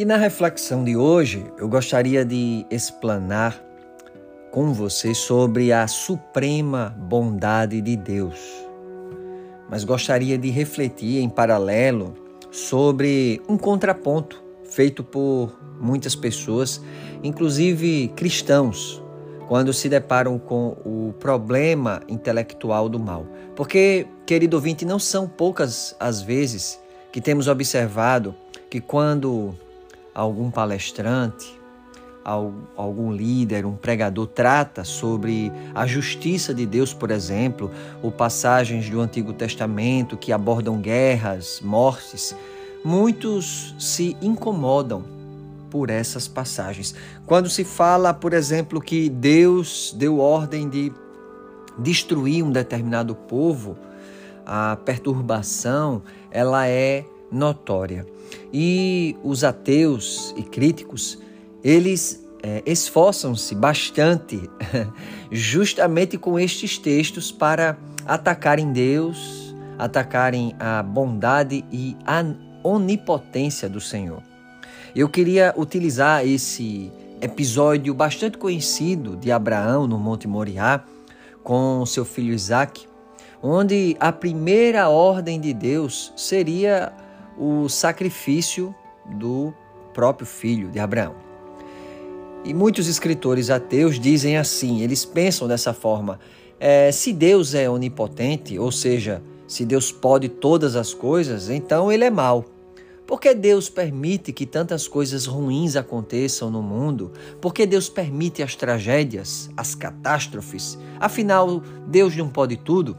E na reflexão de hoje, eu gostaria de explanar com você sobre a suprema bondade de Deus. Mas gostaria de refletir em paralelo sobre um contraponto feito por muitas pessoas, inclusive cristãos, quando se deparam com o problema intelectual do mal. Porque, querido ouvinte, não são poucas as vezes que temos observado que quando algum palestrante, algum líder, um pregador trata sobre a justiça de Deus, por exemplo, ou passagens do Antigo Testamento que abordam guerras, mortes, muitos se incomodam por essas passagens. Quando se fala, por exemplo, que Deus deu ordem de destruir um determinado povo, a perturbação, ela é notória. E os ateus e críticos, eles é, esforçam-se bastante justamente com estes textos para atacarem Deus, atacarem a bondade e a onipotência do Senhor. Eu queria utilizar esse episódio bastante conhecido de Abraão no Monte Moriá com seu filho Isaac, onde a primeira ordem de Deus seria o sacrifício do próprio filho de Abraão. E muitos escritores ateus dizem assim, eles pensam dessa forma: é, se Deus é onipotente, ou seja, se Deus pode todas as coisas, então ele é mau. Por que Deus permite que tantas coisas ruins aconteçam no mundo? Por que Deus permite as tragédias, as catástrofes? Afinal, Deus não pode tudo?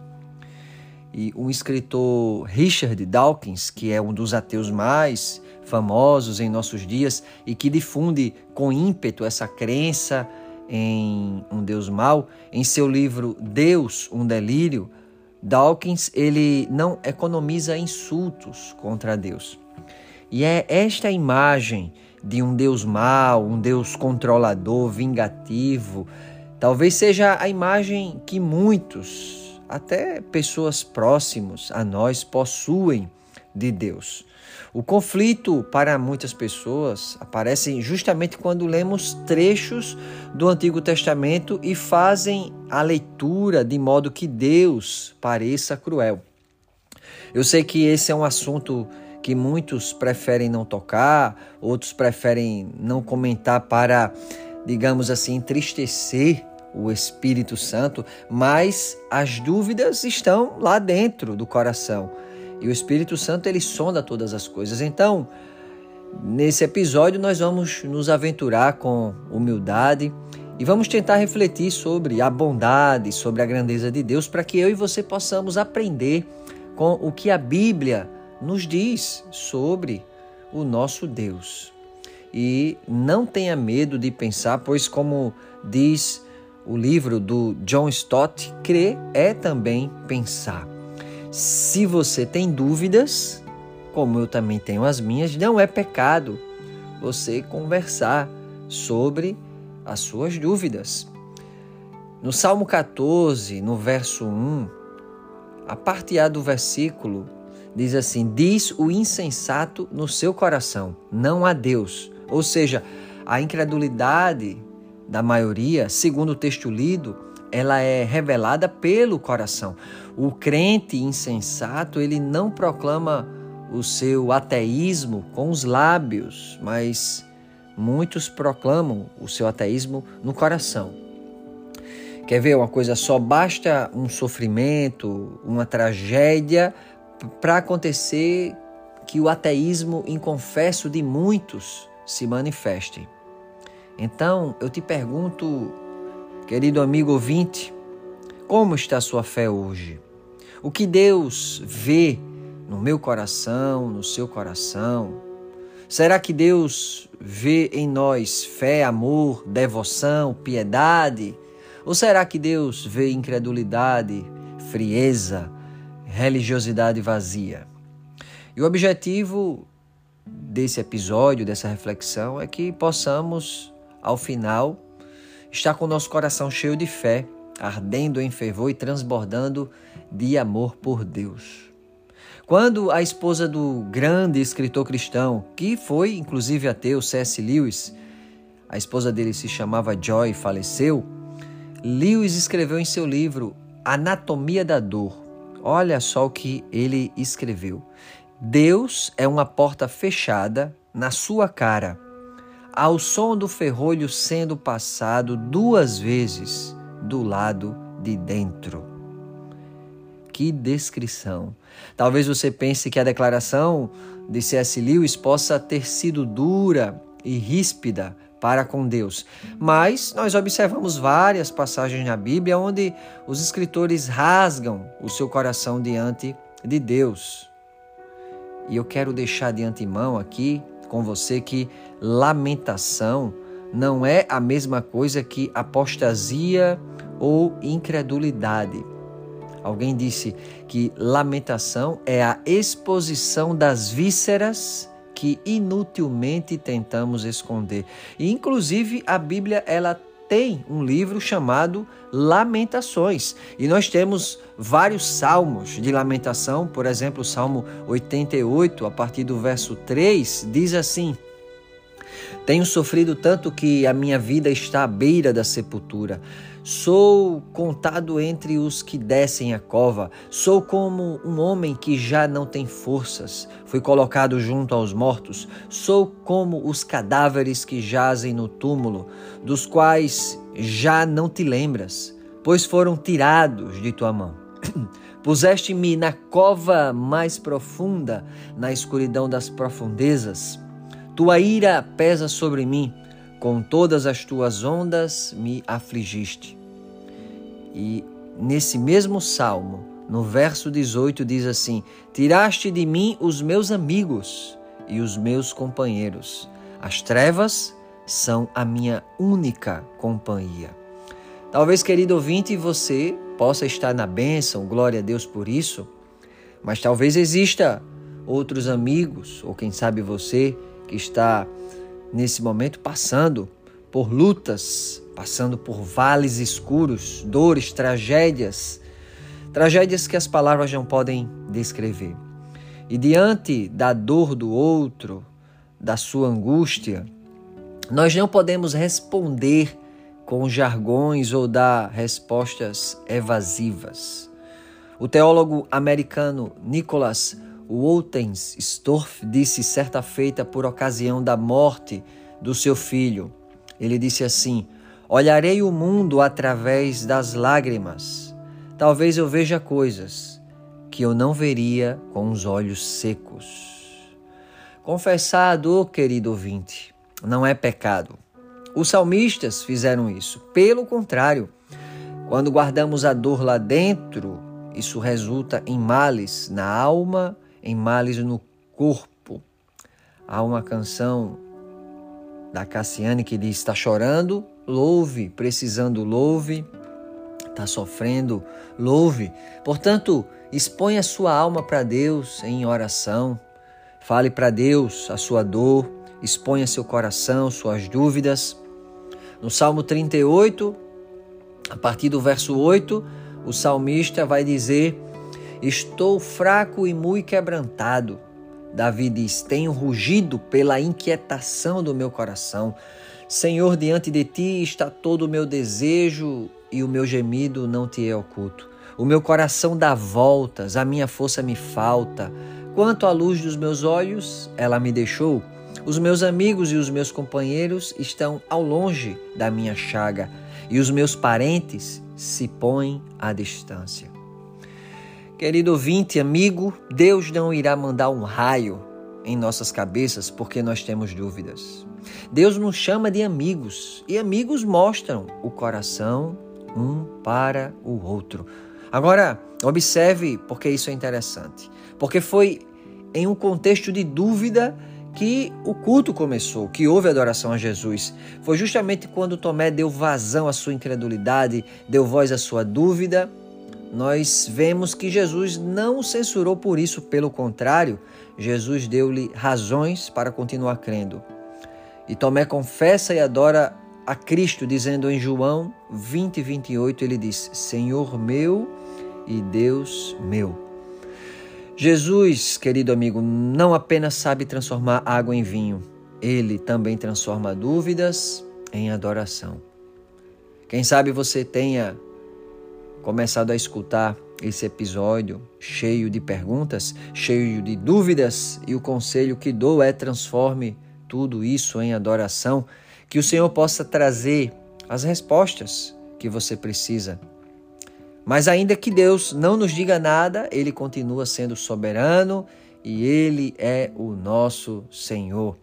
E um escritor Richard Dawkins, que é um dos ateus mais famosos em nossos dias e que difunde com ímpeto essa crença em um Deus mau, em seu livro Deus, um delírio, Dawkins ele não economiza insultos contra Deus. E é esta imagem de um Deus mau, um Deus controlador, vingativo, talvez seja a imagem que muitos até pessoas próximas a nós possuem de Deus. O conflito para muitas pessoas aparece justamente quando lemos trechos do Antigo Testamento e fazem a leitura de modo que Deus pareça cruel. Eu sei que esse é um assunto que muitos preferem não tocar, outros preferem não comentar para, digamos assim, entristecer o Espírito Santo, mas as dúvidas estão lá dentro do coração. E o Espírito Santo ele sonda todas as coisas. Então, nesse episódio nós vamos nos aventurar com humildade e vamos tentar refletir sobre a bondade, sobre a grandeza de Deus, para que eu e você possamos aprender com o que a Bíblia nos diz sobre o nosso Deus. E não tenha medo de pensar, pois como diz o livro do John Stott, crer é também pensar. Se você tem dúvidas, como eu também tenho as minhas, não é pecado você conversar sobre as suas dúvidas. No Salmo 14, no verso 1, a parte A do versículo diz assim: Diz o insensato no seu coração, não a Deus. Ou seja, a incredulidade da maioria, segundo o texto lido, ela é revelada pelo coração. O crente insensato, ele não proclama o seu ateísmo com os lábios, mas muitos proclamam o seu ateísmo no coração. Quer ver uma coisa só? Basta um sofrimento, uma tragédia para acontecer que o ateísmo inconfesso de muitos se manifeste. Então, eu te pergunto, querido amigo ouvinte, como está a sua fé hoje? O que Deus vê no meu coração, no seu coração? Será que Deus vê em nós fé, amor, devoção, piedade? Ou será que Deus vê incredulidade, frieza, religiosidade vazia? E o objetivo desse episódio, dessa reflexão, é que possamos ao final, está com o nosso coração cheio de fé, ardendo em fervor e transbordando de amor por Deus. Quando a esposa do grande escritor cristão, que foi inclusive ateu, C.S. Lewis, a esposa dele se chamava Joy, faleceu, Lewis escreveu em seu livro Anatomia da Dor. Olha só o que ele escreveu. Deus é uma porta fechada na sua cara, ao som do ferrolho sendo passado duas vezes do lado de dentro. Que descrição! Talvez você pense que a declaração de C.S. Lewis possa ter sido dura e ríspida para com Deus. Mas nós observamos várias passagens na Bíblia onde os escritores rasgam o seu coração diante de Deus. E eu quero deixar de antemão aqui com você que lamentação não é a mesma coisa que apostasia ou incredulidade. Alguém disse que lamentação é a exposição das vísceras que inutilmente tentamos esconder. E inclusive a Bíblia ela tem um livro chamado Lamentações. E nós temos vários salmos de lamentação, por exemplo, o Salmo 88, a partir do verso 3, diz assim: Tenho sofrido tanto que a minha vida está à beira da sepultura. Sou contado entre os que descem a cova. Sou como um homem que já não tem forças. Fui colocado junto aos mortos. Sou como os cadáveres que jazem no túmulo, dos quais já não te lembras, pois foram tirados de tua mão. Puseste-me na cova mais profunda, na escuridão das profundezas. Tua ira pesa sobre mim com todas as tuas ondas me afligiste. E nesse mesmo salmo, no verso 18, diz assim: Tiraste de mim os meus amigos e os meus companheiros. As trevas são a minha única companhia. Talvez, querido ouvinte, você possa estar na bênção, glória a Deus por isso, mas talvez exista outros amigos, ou quem sabe você que está nesse momento passando por lutas, passando por vales escuros, dores, tragédias, tragédias que as palavras não podem descrever. E diante da dor do outro, da sua angústia, nós não podemos responder com jargões ou dar respostas evasivas. O teólogo americano Nicholas Woltenstorff disse certa feita por ocasião da morte do seu filho. Ele disse assim: Olharei o mundo através das lágrimas. Talvez eu veja coisas que eu não veria com os olhos secos. Confessar a dor, querido ouvinte, não é pecado. Os salmistas fizeram isso. Pelo contrário, quando guardamos a dor lá dentro, isso resulta em males na alma em males no corpo. Há uma canção da Cassiane que diz: está chorando, louve, precisando, louve, está sofrendo, louve. Portanto, expõe a sua alma para Deus em oração. Fale para Deus a sua dor, exponha seu coração, suas dúvidas. No Salmo 38, a partir do verso 8, o salmista vai dizer Estou fraco e muito quebrantado. Davi diz: Tenho rugido pela inquietação do meu coração. Senhor, diante de ti está todo o meu desejo e o meu gemido não te é oculto. O meu coração dá voltas, a minha força me falta. Quanto à luz dos meus olhos, ela me deixou. Os meus amigos e os meus companheiros estão ao longe da minha chaga, e os meus parentes se põem à distância. Querido ouvinte, amigo, Deus não irá mandar um raio em nossas cabeças porque nós temos dúvidas. Deus nos chama de amigos e amigos mostram o coração um para o outro. Agora, observe porque isso é interessante. Porque foi em um contexto de dúvida que o culto começou, que houve adoração a Jesus. Foi justamente quando Tomé deu vazão à sua incredulidade, deu voz à sua dúvida nós vemos que Jesus não o censurou por isso, pelo contrário, Jesus deu-lhe razões para continuar crendo. E Tomé confessa e adora a Cristo, dizendo em João 20, 28, ele diz: Senhor meu e Deus meu. Jesus, querido amigo, não apenas sabe transformar água em vinho, ele também transforma dúvidas em adoração. Quem sabe você tenha começado a escutar esse episódio cheio de perguntas, cheio de dúvidas, e o conselho que dou é transforme tudo isso em adoração, que o Senhor possa trazer as respostas que você precisa mas ainda que Deus não nos diga nada, Ele continua sendo soberano e Ele é o nosso Senhor.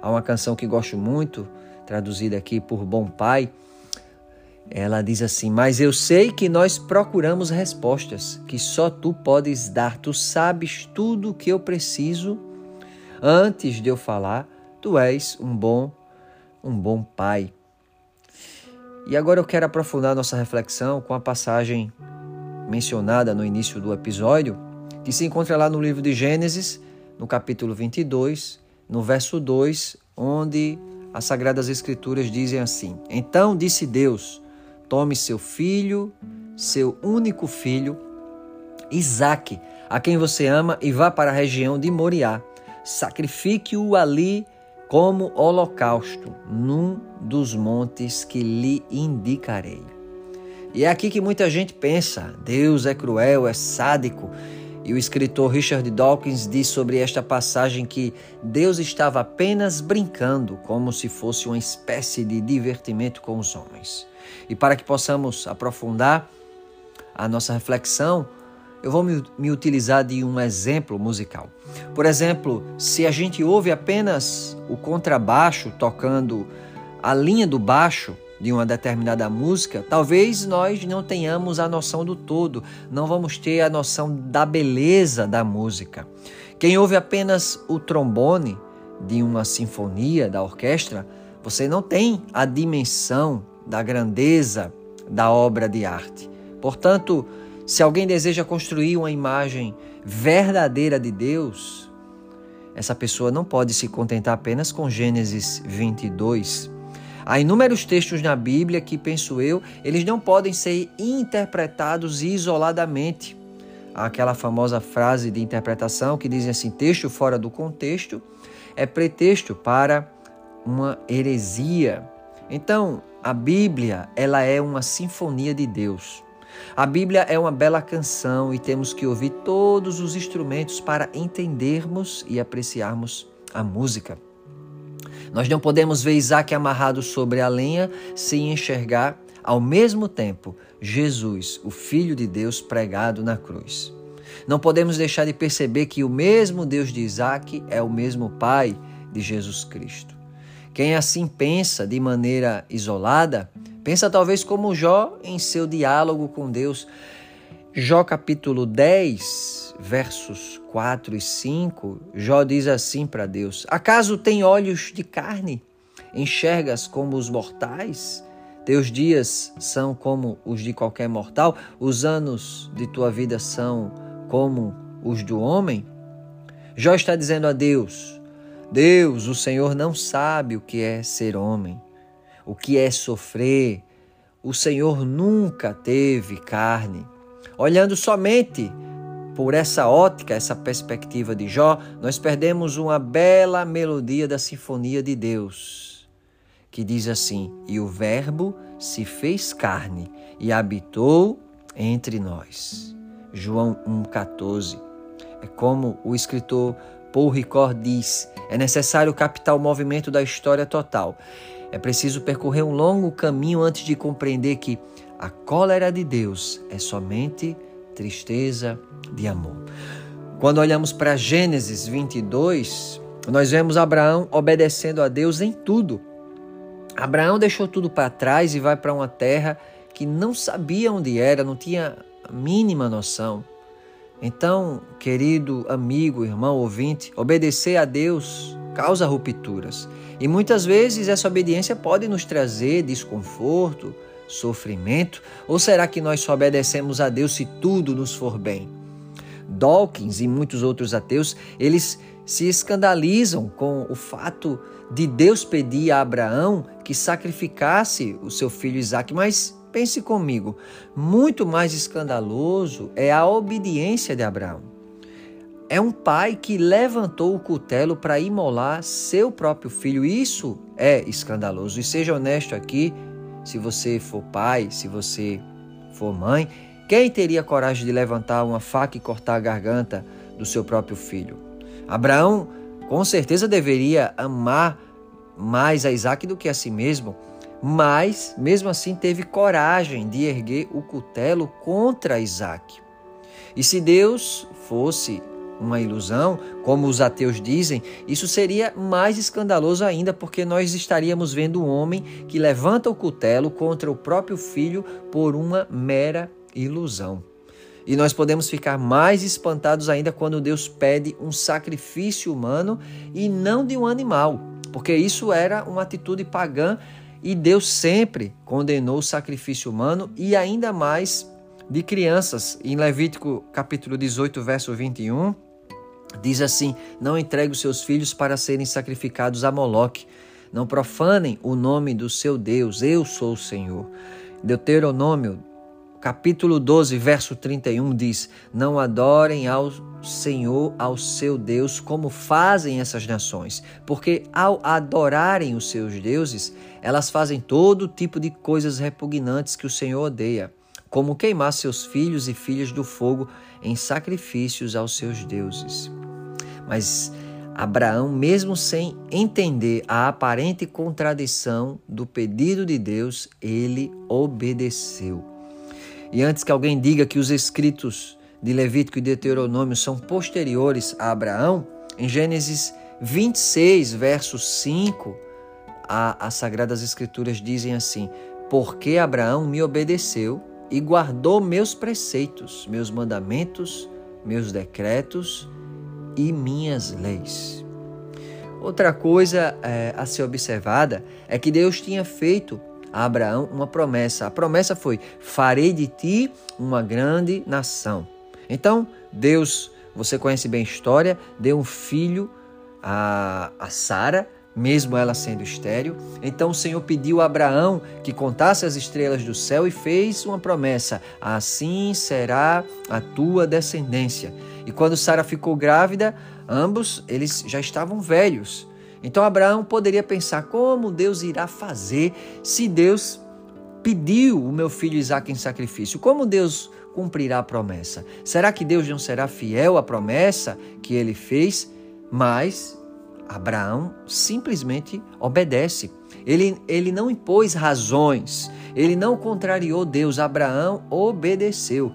Há uma canção que gosto muito, traduzida aqui por Bom Pai. Ela diz assim: Mas eu sei que nós procuramos respostas que só tu podes dar. Tu sabes tudo o que eu preciso. Antes de eu falar, tu és um bom, um bom pai. E agora eu quero aprofundar nossa reflexão com a passagem mencionada no início do episódio, que se encontra lá no livro de Gênesis, no capítulo 22, no verso 2, onde as Sagradas Escrituras dizem assim: Então disse Deus: Tome seu filho, seu único filho, Isaque, a quem você ama, e vá para a região de Moriá. Sacrifique-o ali como holocausto num dos montes que lhe indicarei. E é aqui que muita gente pensa: Deus é cruel, é sádico. E o escritor Richard Dawkins diz sobre esta passagem que Deus estava apenas brincando, como se fosse uma espécie de divertimento com os homens. E para que possamos aprofundar a nossa reflexão, eu vou me, me, utilizar de um exemplo musical. Por exemplo, se a gente ouve apenas o contrabaixo tocando a linha do baixo de uma determinada música, talvez nós não tenhamos a noção do todo, não vamos ter a noção da beleza da música. Quem ouve apenas o trombone de uma sinfonia da orquestra, você não tem a dimensão da grandeza da obra de arte. Portanto, se alguém deseja construir uma imagem verdadeira de Deus, essa pessoa não pode se contentar apenas com Gênesis 22. Há inúmeros textos na Bíblia que, penso eu, eles não podem ser interpretados isoladamente. Há aquela famosa frase de interpretação que diz assim: texto fora do contexto é pretexto para uma heresia. Então, a Bíblia, ela é uma sinfonia de Deus. A Bíblia é uma bela canção e temos que ouvir todos os instrumentos para entendermos e apreciarmos a música. Nós não podemos ver Isaac amarrado sobre a lenha sem enxergar ao mesmo tempo Jesus, o Filho de Deus, pregado na cruz. Não podemos deixar de perceber que o mesmo Deus de Isaac é o mesmo Pai de Jesus Cristo. Quem assim pensa de maneira isolada Pensa talvez como Jó em seu diálogo com Deus. Jó capítulo 10, versos 4 e 5, Jó diz assim para Deus: Acaso tem olhos de carne? Enxergas como os mortais? Teus dias são como os de qualquer mortal? Os anos de tua vida são como os do homem? Jó está dizendo a Deus: Deus, o Senhor não sabe o que é ser homem o que é sofrer. O Senhor nunca teve carne. Olhando somente por essa ótica, essa perspectiva de Jó, nós perdemos uma bela melodia da sinfonia de Deus, que diz assim: E o Verbo se fez carne e habitou entre nós. João 1,14. É como o escritor Paul Ricord diz: é necessário captar o movimento da história total. É preciso percorrer um longo caminho antes de compreender que a cólera de Deus é somente tristeza de amor. Quando olhamos para Gênesis 22, nós vemos Abraão obedecendo a Deus em tudo. Abraão deixou tudo para trás e vai para uma terra que não sabia onde era, não tinha a mínima noção. Então, querido amigo, irmão, ouvinte, obedecer a Deus causa rupturas. E muitas vezes essa obediência pode nos trazer desconforto, sofrimento, ou será que nós só obedecemos a Deus se tudo nos for bem? Dawkins e muitos outros ateus, eles se escandalizam com o fato de Deus pedir a Abraão que sacrificasse o seu filho Isaque, mas pense comigo, muito mais escandaloso é a obediência de Abraão. é um pai que levantou o cutelo para imolar seu próprio filho. Isso é escandaloso. E seja honesto aqui, se você for pai, se você for mãe, quem teria coragem de levantar uma faca e cortar a garganta do seu próprio filho? Abraão, com certeza, deveria amar mais a Isaac do que a si mesmo, mas mesmo assim teve coragem de erguer o cutelo contra Isaac. E se Deus fosse uma ilusão, como os ateus dizem, isso seria mais escandaloso ainda, porque nós estaríamos vendo um homem que levanta o cutelo contra o próprio filho por uma mera ilusão. E nós podemos ficar mais espantados ainda quando Deus pede um sacrifício humano e não de um animal, porque isso era uma atitude pagã e Deus sempre condenou o sacrifício humano e ainda mais de crianças. Em Levítico capítulo 18, verso 21, diz assim: Não entregue os seus filhos para serem sacrificados a Moloque. Não profanem o nome do seu Deus, eu sou o Senhor. Deuteronômio capítulo 12, verso 31 diz: Não adorem ao Senhor, ao seu Deus, como fazem essas nações, porque ao adorarem os seus deuses, elas fazem todo tipo de coisas repugnantes que o Senhor odeia como queimar seus filhos e filhas do fogo em sacrifícios aos seus deuses. Mas Abraão, mesmo sem entender a aparente contradição do pedido de Deus, ele obedeceu. E antes que alguém diga que os escritos de Levítico e Deuteronômio são posteriores a Abraão, em Gênesis 26, verso 5, a, as Sagradas Escrituras dizem assim: Porque Abraão me obedeceu e guardou meus preceitos, meus mandamentos, meus decretos e minhas leis. Outra coisa é, a ser observada é que Deus tinha feito a Abraão uma promessa. A promessa foi: farei de ti uma grande nação. Então, Deus, você conhece bem a história, deu um filho a, a Sara mesmo ela sendo estéril. Então o Senhor pediu a Abraão que contasse as estrelas do céu e fez uma promessa: assim será a tua descendência. E quando Sara ficou grávida, ambos eles já estavam velhos. Então Abraão poderia pensar como Deus irá fazer se Deus pediu o meu filho Isaque em sacrifício. Como Deus cumprirá a promessa? Será que Deus não será fiel à promessa que ele fez? Mas Abraão simplesmente obedece. Ele, ele não impôs razões, ele não contrariou Deus. Abraão obedeceu.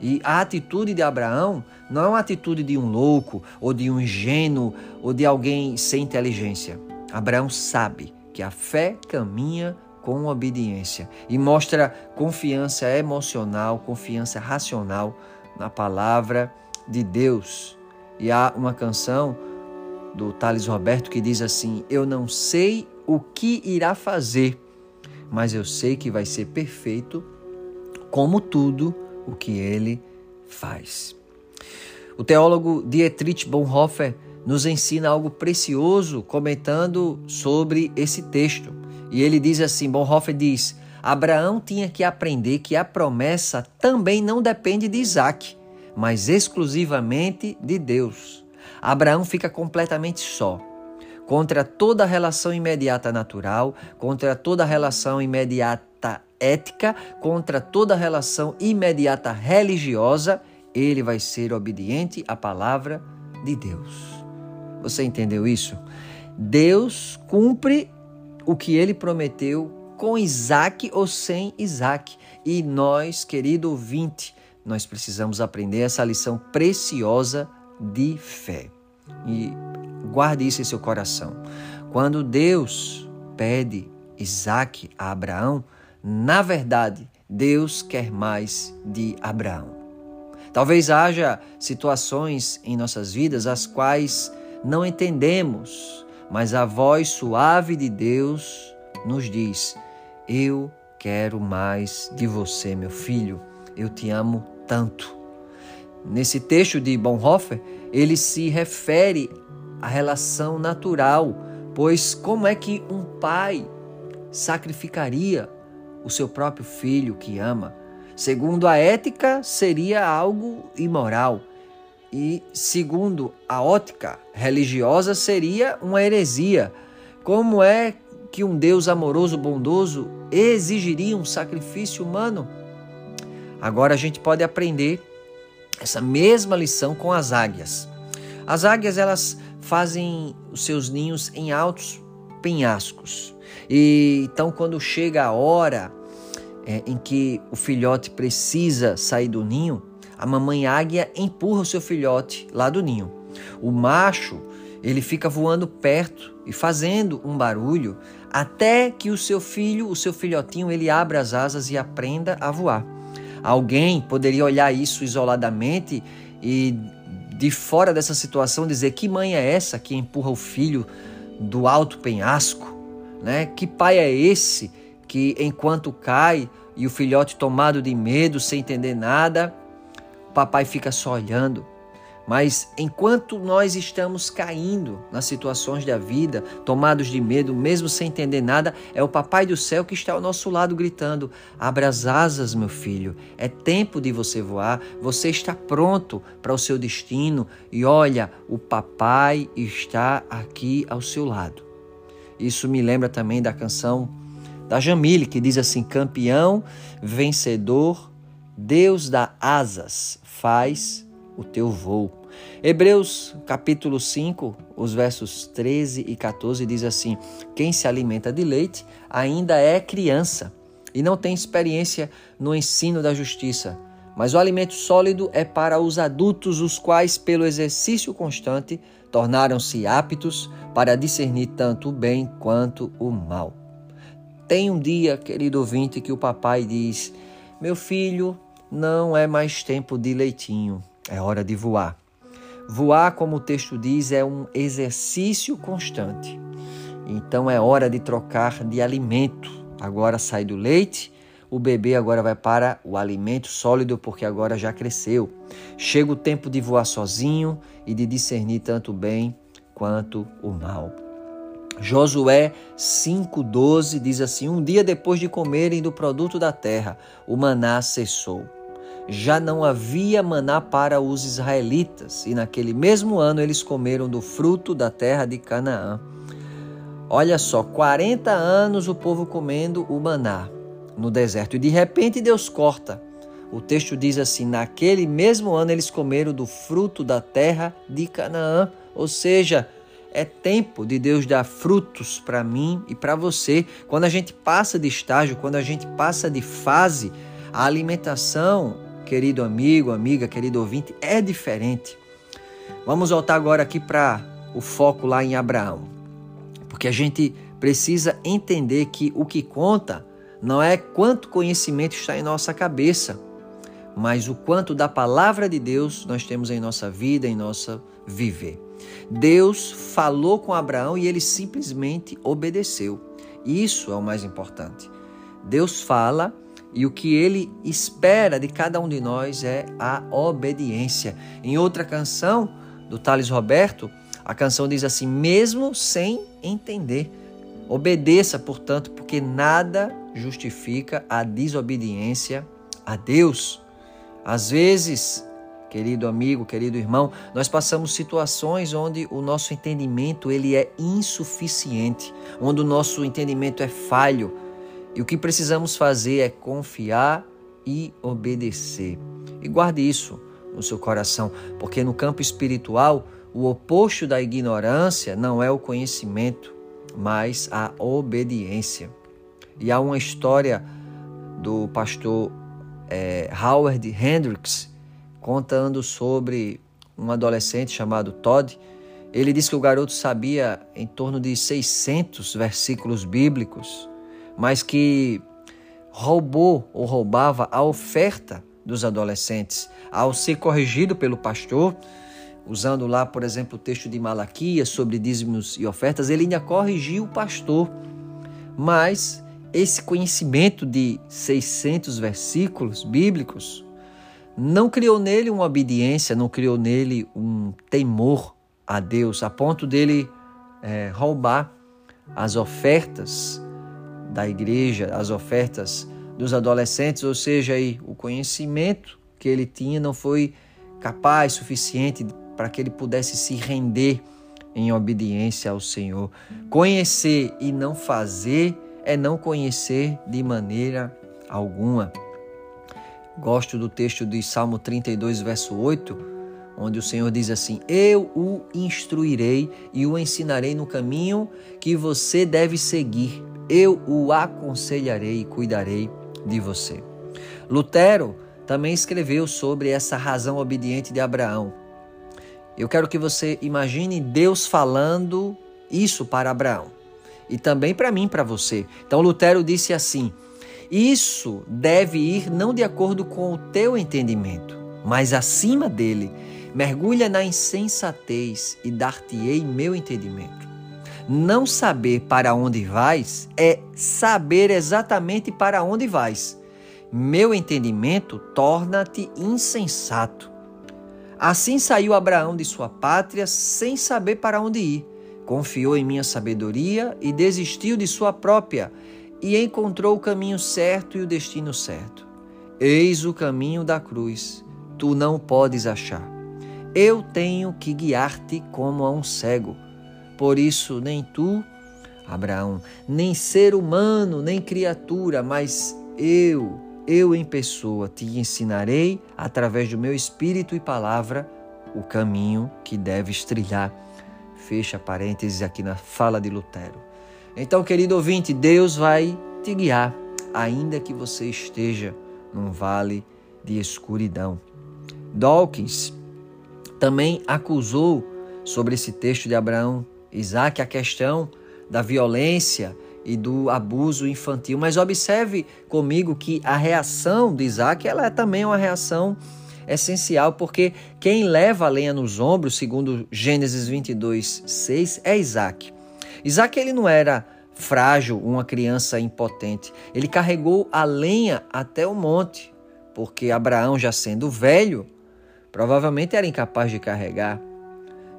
E a atitude de Abraão não é uma atitude de um louco, ou de um ingênuo, ou de alguém sem inteligência. Abraão sabe que a fé caminha com obediência e mostra confiança emocional, confiança racional na palavra de Deus. E há uma canção do Thales Roberto que diz assim: Eu não sei o que irá fazer, mas eu sei que vai ser perfeito, como tudo o que ele faz. O teólogo Dietrich Bonhoeffer nos ensina algo precioso comentando sobre esse texto. E ele diz assim: Bonhoeffer diz, Abraão tinha que aprender que a promessa também não depende de Isaac, mas exclusivamente de Deus. Abraão fica completamente só. Contra toda relação imediata natural, contra toda relação imediata ética, contra toda relação imediata religiosa, ele vai ser obediente à palavra de Deus. Você entendeu isso? Deus cumpre o que ele prometeu com Isaac ou sem Isaac. E nós, querido ouvinte, nós precisamos aprender essa lição preciosa de fé. E guarde isso em seu coração. Quando Deus pede Isaac a Abraão, na verdade, Deus quer mais de Abraão. Talvez haja situações em nossas vidas as quais não entendemos, mas a voz suave de Deus nos diz: Eu quero mais de você, meu filho. Eu te amo tanto. Nesse texto de Bonhoeffer, ele se refere à relação natural, pois como é que um pai sacrificaria o seu próprio filho que ama? Segundo a ética, seria algo imoral. e, segundo a ótica religiosa, seria uma heresia. Como é que um Deus amoroso, bondoso, exigiria um sacrifício humano? Agora a gente pode aprender essa mesma lição com as águias. As águias elas fazem os seus ninhos em altos penhascos. E então quando chega a hora é, em que o filhote precisa sair do ninho, a mamãe águia empurra o seu filhote lá do ninho. O macho, ele fica voando perto e fazendo um barulho até que o seu filho, o seu filhotinho, ele abra as asas e aprenda a voar. Alguém poderia olhar isso isoladamente e de fora dessa situação dizer que mãe é essa que empurra o filho do alto penhasco, né? Que pai é esse que enquanto cai e o filhote tomado de medo, sem entender nada, papai fica só olhando. Mas enquanto nós estamos caindo nas situações da vida, tomados de medo, mesmo sem entender nada, é o Papai do céu que está ao nosso lado gritando: Abra as asas, meu filho, é tempo de você voar, você está pronto para o seu destino e olha, o Papai está aqui ao seu lado. Isso me lembra também da canção da Jamile, que diz assim: Campeão, vencedor, Deus dá asas, faz o teu voo. Hebreus capítulo 5, os versos 13 e 14 diz assim: Quem se alimenta de leite ainda é criança e não tem experiência no ensino da justiça. Mas o alimento sólido é para os adultos, os quais, pelo exercício constante, tornaram-se aptos para discernir tanto o bem quanto o mal. Tem um dia, querido ouvinte, que o papai diz: Meu filho, não é mais tempo de leitinho, é hora de voar. Voar, como o texto diz, é um exercício constante. Então é hora de trocar de alimento. Agora sai do leite, o bebê agora vai para o alimento sólido porque agora já cresceu. Chega o tempo de voar sozinho e de discernir tanto o bem quanto o mal. Josué 5,12 diz assim: Um dia depois de comerem do produto da terra, o maná cessou já não havia maná para os israelitas, e naquele mesmo ano eles comeram do fruto da terra de Canaã. Olha só, 40 anos o povo comendo o maná no deserto, e de repente Deus corta. O texto diz assim: naquele mesmo ano eles comeram do fruto da terra de Canaã, ou seja, é tempo de Deus dar frutos para mim e para você. Quando a gente passa de estágio, quando a gente passa de fase, a alimentação querido amigo, amiga, querido ouvinte, é diferente. Vamos voltar agora aqui para o foco lá em Abraão, porque a gente precisa entender que o que conta não é quanto conhecimento está em nossa cabeça, mas o quanto da palavra de Deus nós temos em nossa vida, em nossa viver. Deus falou com Abraão e ele simplesmente obedeceu. Isso é o mais importante. Deus fala e o que ele espera de cada um de nós é a obediência. Em outra canção do Thales Roberto, a canção diz assim: mesmo sem entender, obedeça, portanto, porque nada justifica a desobediência a Deus. Às vezes, querido amigo, querido irmão, nós passamos situações onde o nosso entendimento ele é insuficiente, onde o nosso entendimento é falho e o que precisamos fazer é confiar e obedecer. E guarde isso no seu coração, porque no campo espiritual, o oposto da ignorância não é o conhecimento, mas a obediência. E há uma história do pastor é, Howard Hendricks contando sobre um adolescente chamado Todd. Ele diz que o garoto sabia em torno de 600 versículos bíblicos mas que roubou ou roubava a oferta dos adolescentes. Ao ser corrigido pelo pastor, usando lá, por exemplo, o texto de Malaquias sobre dízimos e ofertas, ele ainda corrigiu o pastor. Mas esse conhecimento de 600 versículos bíblicos não criou nele uma obediência, não criou nele um temor a Deus, a ponto dele é, roubar as ofertas da igreja, as ofertas dos adolescentes, ou seja, aí, o conhecimento que ele tinha não foi capaz, suficiente para que ele pudesse se render em obediência ao Senhor. Conhecer e não fazer é não conhecer de maneira alguma. Gosto do texto de Salmo 32, verso 8, onde o Senhor diz assim: Eu o instruirei e o ensinarei no caminho que você deve seguir. Eu o aconselharei e cuidarei de você. Lutero também escreveu sobre essa razão obediente de Abraão. Eu quero que você imagine Deus falando isso para Abraão e também para mim, para você. Então Lutero disse assim: Isso deve ir não de acordo com o teu entendimento, mas acima dele. Mergulha na insensatez e dar-te-ei meu entendimento. Não saber para onde vais é saber exatamente para onde vais. Meu entendimento torna-te insensato. Assim saiu Abraão de sua pátria sem saber para onde ir. Confiou em minha sabedoria e desistiu de sua própria, e encontrou o caminho certo e o destino certo. Eis o caminho da cruz, tu não podes achar. Eu tenho que guiar-te como a um cego. Por isso, nem tu, Abraão, nem ser humano, nem criatura, mas eu, eu em pessoa te ensinarei, através do meu espírito e palavra, o caminho que deves trilhar. Fecha parênteses aqui na fala de Lutero. Então, querido ouvinte, Deus vai te guiar, ainda que você esteja num vale de escuridão. Dawkins também acusou sobre esse texto de Abraão, Isaac, a questão da violência e do abuso infantil. Mas observe comigo que a reação de Isaac ela é também uma reação essencial, porque quem leva a lenha nos ombros, segundo Gênesis 22, 6, é Isaac. Isaac ele não era frágil, uma criança impotente. Ele carregou a lenha até o monte, porque Abraão, já sendo velho, provavelmente era incapaz de carregar.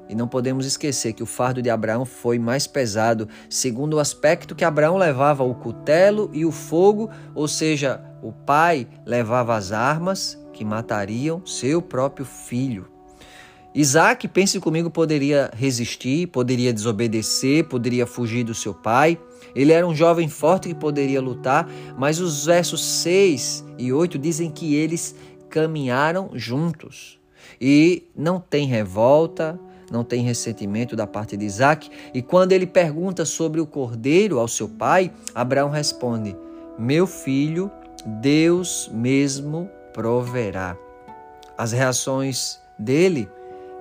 E não podemos esquecer que o fardo de Abraão foi mais pesado, segundo o aspecto que Abraão levava o cutelo e o fogo, ou seja, o pai levava as armas que matariam seu próprio filho. Isaac, pense comigo, poderia resistir, poderia desobedecer, poderia fugir do seu pai. Ele era um jovem forte que poderia lutar, mas os versos 6 e 8 dizem que eles caminharam juntos. E não tem revolta, não tem ressentimento da parte de Isaac. E quando ele pergunta sobre o cordeiro ao seu pai, Abraão responde: Meu filho, Deus mesmo proverá. As reações dele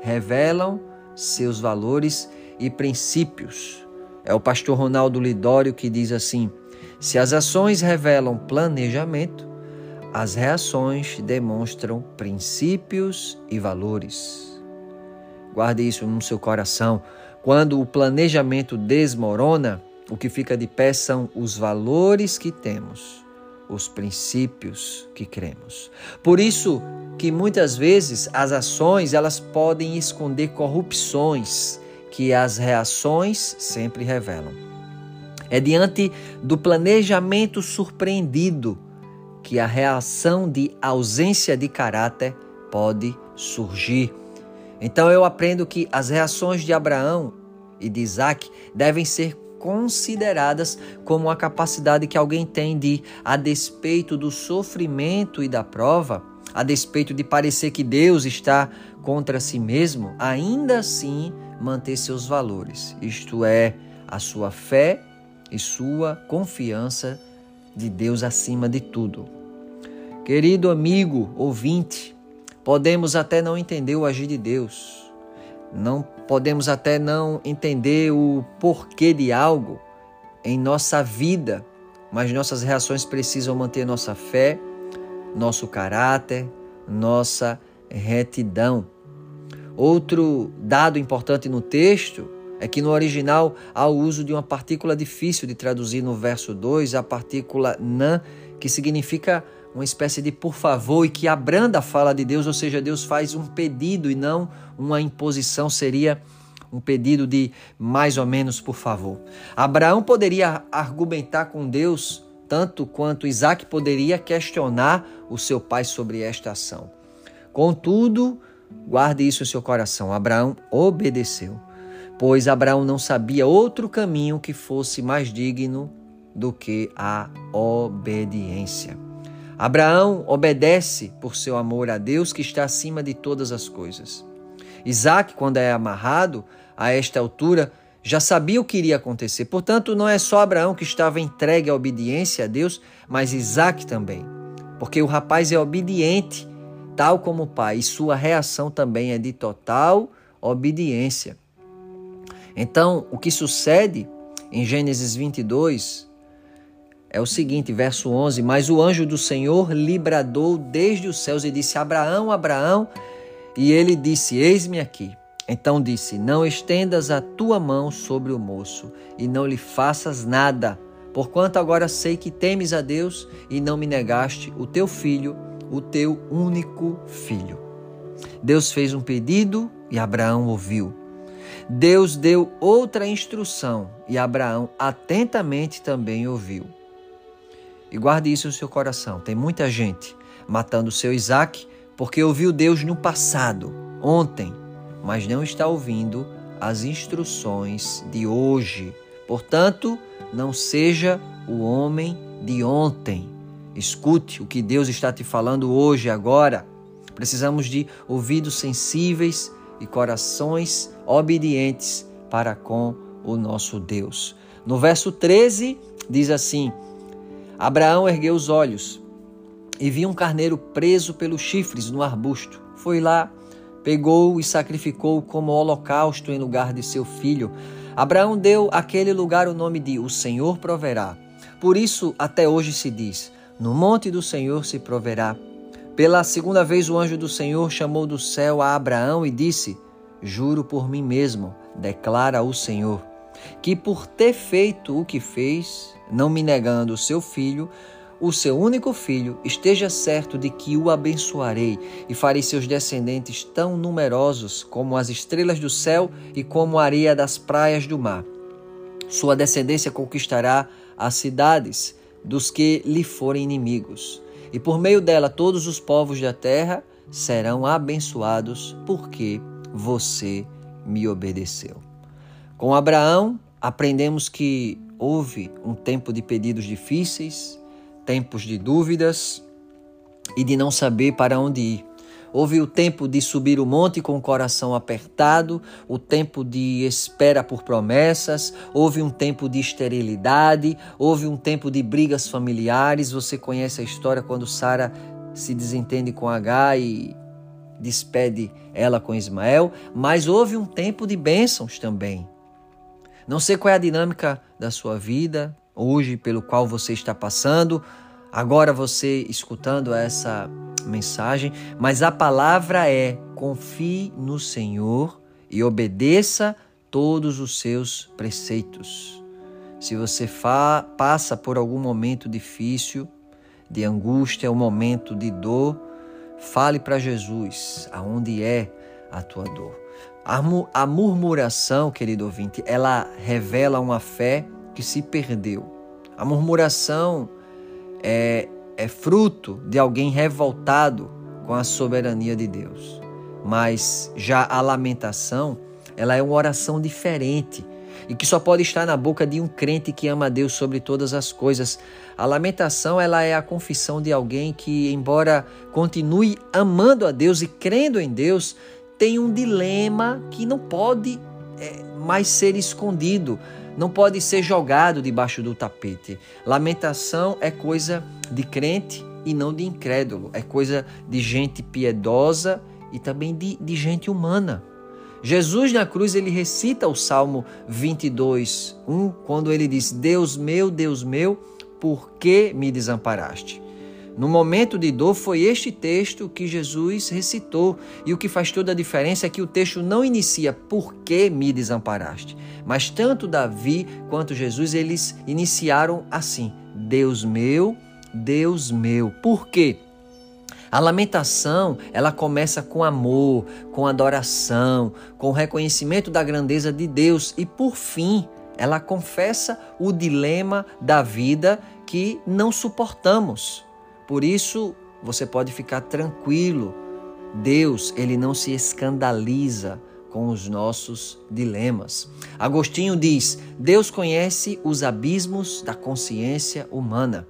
revelam seus valores e princípios. É o pastor Ronaldo Lidório que diz assim: se as ações revelam planejamento, as reações demonstram princípios e valores. Guarde isso no seu coração. Quando o planejamento desmorona, o que fica de pé são os valores que temos, os princípios que cremos. Por isso que muitas vezes as ações elas podem esconder corrupções que as reações sempre revelam. É diante do planejamento surpreendido que a reação de ausência de caráter pode surgir. Então eu aprendo que as reações de Abraão e de Isaac devem ser consideradas como a capacidade que alguém tem de, a despeito do sofrimento e da prova, a despeito de parecer que Deus está contra si mesmo, ainda assim manter seus valores, isto é, a sua fé e sua confiança de Deus acima de tudo. Querido amigo ouvinte, Podemos até não entender o agir de Deus, não podemos até não entender o porquê de algo em nossa vida, mas nossas reações precisam manter nossa fé, nosso caráter, nossa retidão. Outro dado importante no texto é que no original há o uso de uma partícula difícil de traduzir no verso 2, a partícula nan, que significa uma espécie de por favor e que abranda a fala de Deus, ou seja, Deus faz um pedido e não uma imposição, seria um pedido de mais ou menos por favor. Abraão poderia argumentar com Deus tanto quanto Isaac poderia questionar o seu pai sobre esta ação. Contudo, Guarde isso em seu coração. Abraão obedeceu, pois Abraão não sabia outro caminho que fosse mais digno do que a obediência. Abraão obedece por seu amor a Deus que está acima de todas as coisas. Isaac, quando é amarrado a esta altura, já sabia o que iria acontecer. Portanto, não é só Abraão que estava entregue à obediência a Deus, mas Isaac também. Porque o rapaz é obediente, tal como o pai, e sua reação também é de total obediência. Então, o que sucede em Gênesis 22 é o seguinte, verso 11: Mas o anjo do Senhor lhe desde os céus e disse: Abraão, Abraão. E ele disse: Eis-me aqui. Então disse: Não estendas a tua mão sobre o moço e não lhe faças nada, porquanto agora sei que temes a Deus e não me negaste o teu filho, o teu único filho. Deus fez um pedido e Abraão ouviu. Deus deu outra instrução e Abraão atentamente também ouviu. E guarde isso no seu coração. Tem muita gente matando o seu Isaac porque ouviu Deus no passado, ontem, mas não está ouvindo as instruções de hoje. Portanto, não seja o homem de ontem. Escute o que Deus está te falando hoje, agora. Precisamos de ouvidos sensíveis e corações obedientes para com o nosso Deus. No verso 13, diz assim: Abraão ergueu os olhos e viu um carneiro preso pelos chifres no arbusto. Foi lá, pegou e sacrificou como holocausto em lugar de seu filho. Abraão deu àquele lugar o nome de O Senhor proverá. Por isso, até hoje se diz: No monte do Senhor se proverá. Pela segunda vez, o anjo do Senhor chamou do céu a Abraão e disse: Juro por mim mesmo, declara o Senhor, que por ter feito o que fez, não me negando o seu filho, o seu único filho, esteja certo de que o abençoarei e farei seus descendentes tão numerosos como as estrelas do céu e como a areia das praias do mar. Sua descendência conquistará as cidades dos que lhe forem inimigos, e por meio dela todos os povos da terra serão abençoados, porque você me obedeceu. Com Abraão, aprendemos que houve um tempo de pedidos difíceis, tempos de dúvidas e de não saber para onde ir. Houve o tempo de subir o monte com o coração apertado, o tempo de espera por promessas, houve um tempo de esterilidade, houve um tempo de brigas familiares. Você conhece a história quando Sara se desentende com H e despede ela com Ismael, mas houve um tempo de bênçãos também. Não sei qual é a dinâmica da sua vida hoje, pelo qual você está passando, agora você escutando essa mensagem, mas a palavra é: confie no Senhor e obedeça todos os seus preceitos. Se você passa por algum momento difícil, de angústia, um momento de dor, fale para Jesus aonde é a tua dor. A murmuração, querido ouvinte, ela revela uma fé que se perdeu. A murmuração é, é fruto de alguém revoltado com a soberania de Deus. Mas já a lamentação, ela é uma oração diferente e que só pode estar na boca de um crente que ama a Deus sobre todas as coisas. A lamentação, ela é a confissão de alguém que, embora continue amando a Deus e crendo em Deus, tem um dilema que não pode é, mais ser escondido, não pode ser jogado debaixo do tapete. Lamentação é coisa de crente e não de incrédulo, é coisa de gente piedosa e também de, de gente humana. Jesus na cruz ele recita o Salmo 22, 1, quando ele diz: Deus meu, Deus meu, por que me desamparaste? No momento de dor, foi este texto que Jesus recitou. E o que faz toda a diferença é que o texto não inicia por que me desamparaste, mas tanto Davi quanto Jesus eles iniciaram assim: Deus meu, Deus meu. Por quê? A lamentação, ela começa com amor, com adoração, com reconhecimento da grandeza de Deus e por fim, ela confessa o dilema da vida que não suportamos. Por isso, você pode ficar tranquilo Deus, ele não se escandaliza com os nossos dilemas. Agostinho diz: Deus conhece os abismos da consciência humana.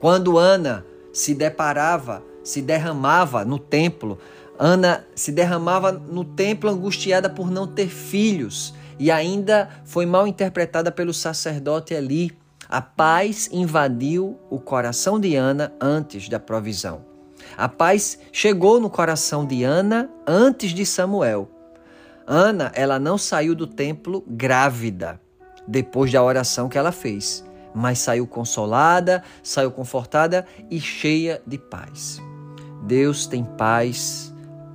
Quando Ana se deparava, se derramava no templo, Ana se derramava no templo angustiada por não ter filhos e ainda foi mal interpretada pelo sacerdote ali. A paz invadiu o coração de Ana antes da provisão. A paz chegou no coração de Ana antes de Samuel. Ana, ela não saiu do templo grávida depois da oração que ela fez, mas saiu consolada, saiu confortada e cheia de paz. Deus tem paz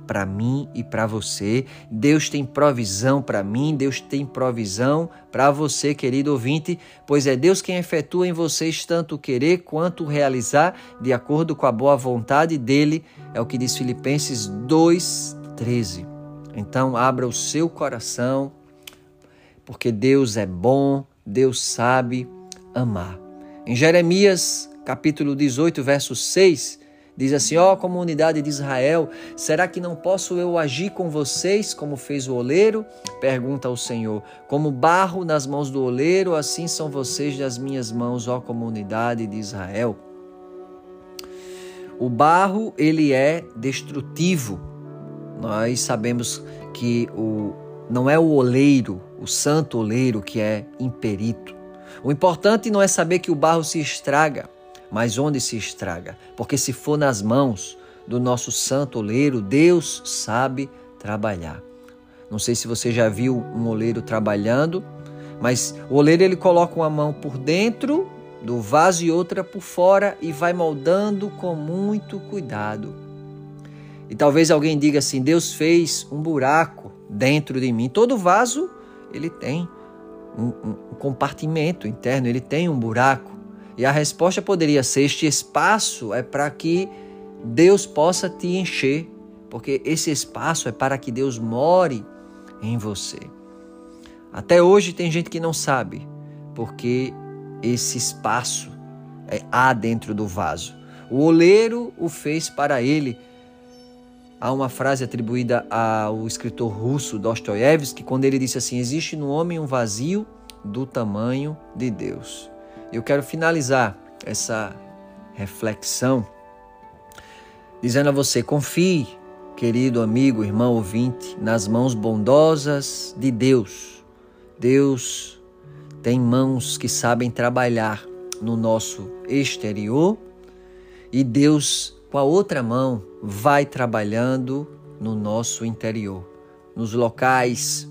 para mim e para você. Deus tem provisão para mim, Deus tem provisão para você, querido ouvinte, pois é Deus quem efetua em vocês tanto o querer quanto o realizar, de acordo com a boa vontade dele, é o que diz Filipenses 2:13. Então, abra o seu coração, porque Deus é bom, Deus sabe amar. Em Jeremias, capítulo 18, verso 6, Diz assim: Ó oh, comunidade de Israel, será que não posso eu agir com vocês como fez o oleiro? Pergunta ao Senhor. Como barro nas mãos do oleiro, assim são vocês das minhas mãos, ó comunidade de Israel. O barro, ele é destrutivo. Nós sabemos que o, não é o oleiro, o santo oleiro, que é imperito. O importante não é saber que o barro se estraga, mas onde se estraga? Porque se for nas mãos do nosso santo oleiro, Deus sabe trabalhar. Não sei se você já viu um oleiro trabalhando, mas o oleiro ele coloca uma mão por dentro do vaso e outra por fora e vai moldando com muito cuidado. E talvez alguém diga assim: Deus fez um buraco dentro de mim. Todo vaso ele tem um, um compartimento interno, ele tem um buraco. E a resposta poderia ser: este espaço é para que Deus possa te encher, porque esse espaço é para que Deus more em você. Até hoje tem gente que não sabe, porque esse espaço é, há dentro do vaso. O oleiro o fez para ele. Há uma frase atribuída ao escritor russo Dostoiévski, quando ele disse assim: Existe no homem um vazio do tamanho de Deus. Eu quero finalizar essa reflexão dizendo a você: confie, querido amigo, irmão ouvinte, nas mãos bondosas de Deus. Deus tem mãos que sabem trabalhar no nosso exterior e Deus, com a outra mão, vai trabalhando no nosso interior, nos locais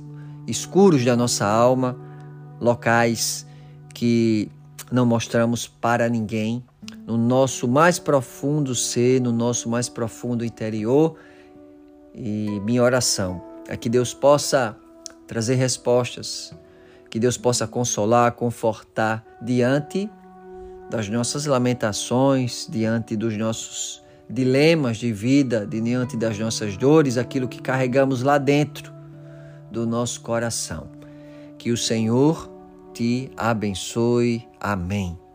escuros da nossa alma, locais que não mostramos para ninguém, no nosso mais profundo ser, no nosso mais profundo interior. E minha oração é que Deus possa trazer respostas, que Deus possa consolar, confortar diante das nossas lamentações, diante dos nossos dilemas de vida, diante das nossas dores, aquilo que carregamos lá dentro do nosso coração. Que o Senhor te abençoe. Amém.